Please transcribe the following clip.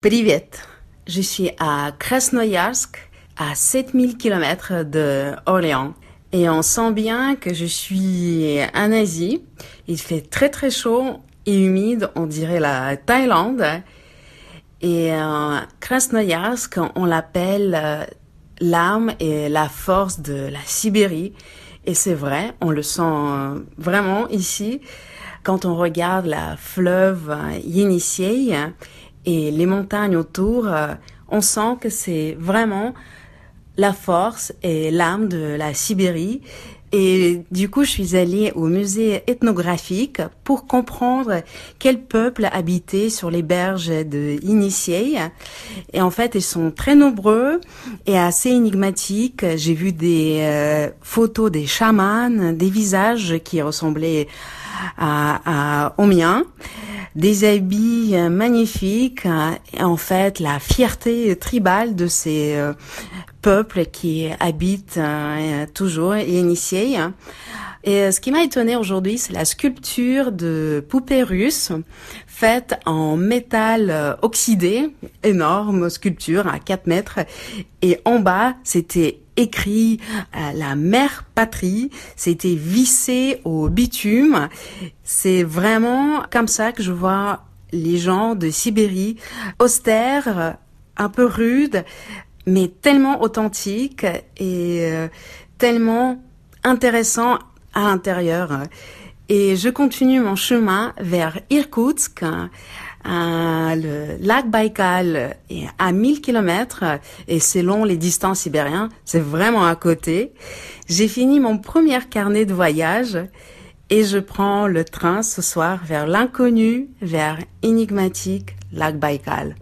Привет, je suis à Krasnoyarsk, à 7000 km de Orléans. Et on sent bien que je suis en Asie. Il fait très très chaud et humide, on dirait la Thaïlande. Et euh, Krasnoyarsk, on l'appelle euh, l'âme et la force de la Sibérie. Et c'est vrai, on le sent euh, vraiment ici quand on regarde la fleuve Yenisei et les montagnes autour, euh, on sent que c'est vraiment la force et l'âme de la Sibérie. Et du coup, je suis allée au musée ethnographique pour comprendre quel peuple habitait sur les berges de Initié. Et en fait, ils sont très nombreux et assez énigmatiques. J'ai vu des euh, photos des chamans, des visages qui ressemblaient à, à, aux miens des habits euh, magnifiques, euh, et en fait la fierté tribale de ces euh, peuples qui habitent toujours et initiés. Et ce qui m'a étonné aujourd'hui, c'est la sculpture de poupées russes faite en métal oxydé, énorme sculpture à 4 mètres. Et en bas, c'était écrit la mère patrie, c'était vissé au bitume. C'est vraiment comme ça que je vois les gens de Sibérie, austères, un peu rudes, mais tellement authentiques et euh, tellement intéressants à l'intérieur. Et je continue mon chemin vers Irkoutsk, euh, le lac Baïkal est à 1000 km et selon les distances sibériennes, c'est vraiment à côté. J'ai fini mon premier carnet de voyage et je prends le train ce soir vers l'inconnu, vers énigmatique lac Baïkal.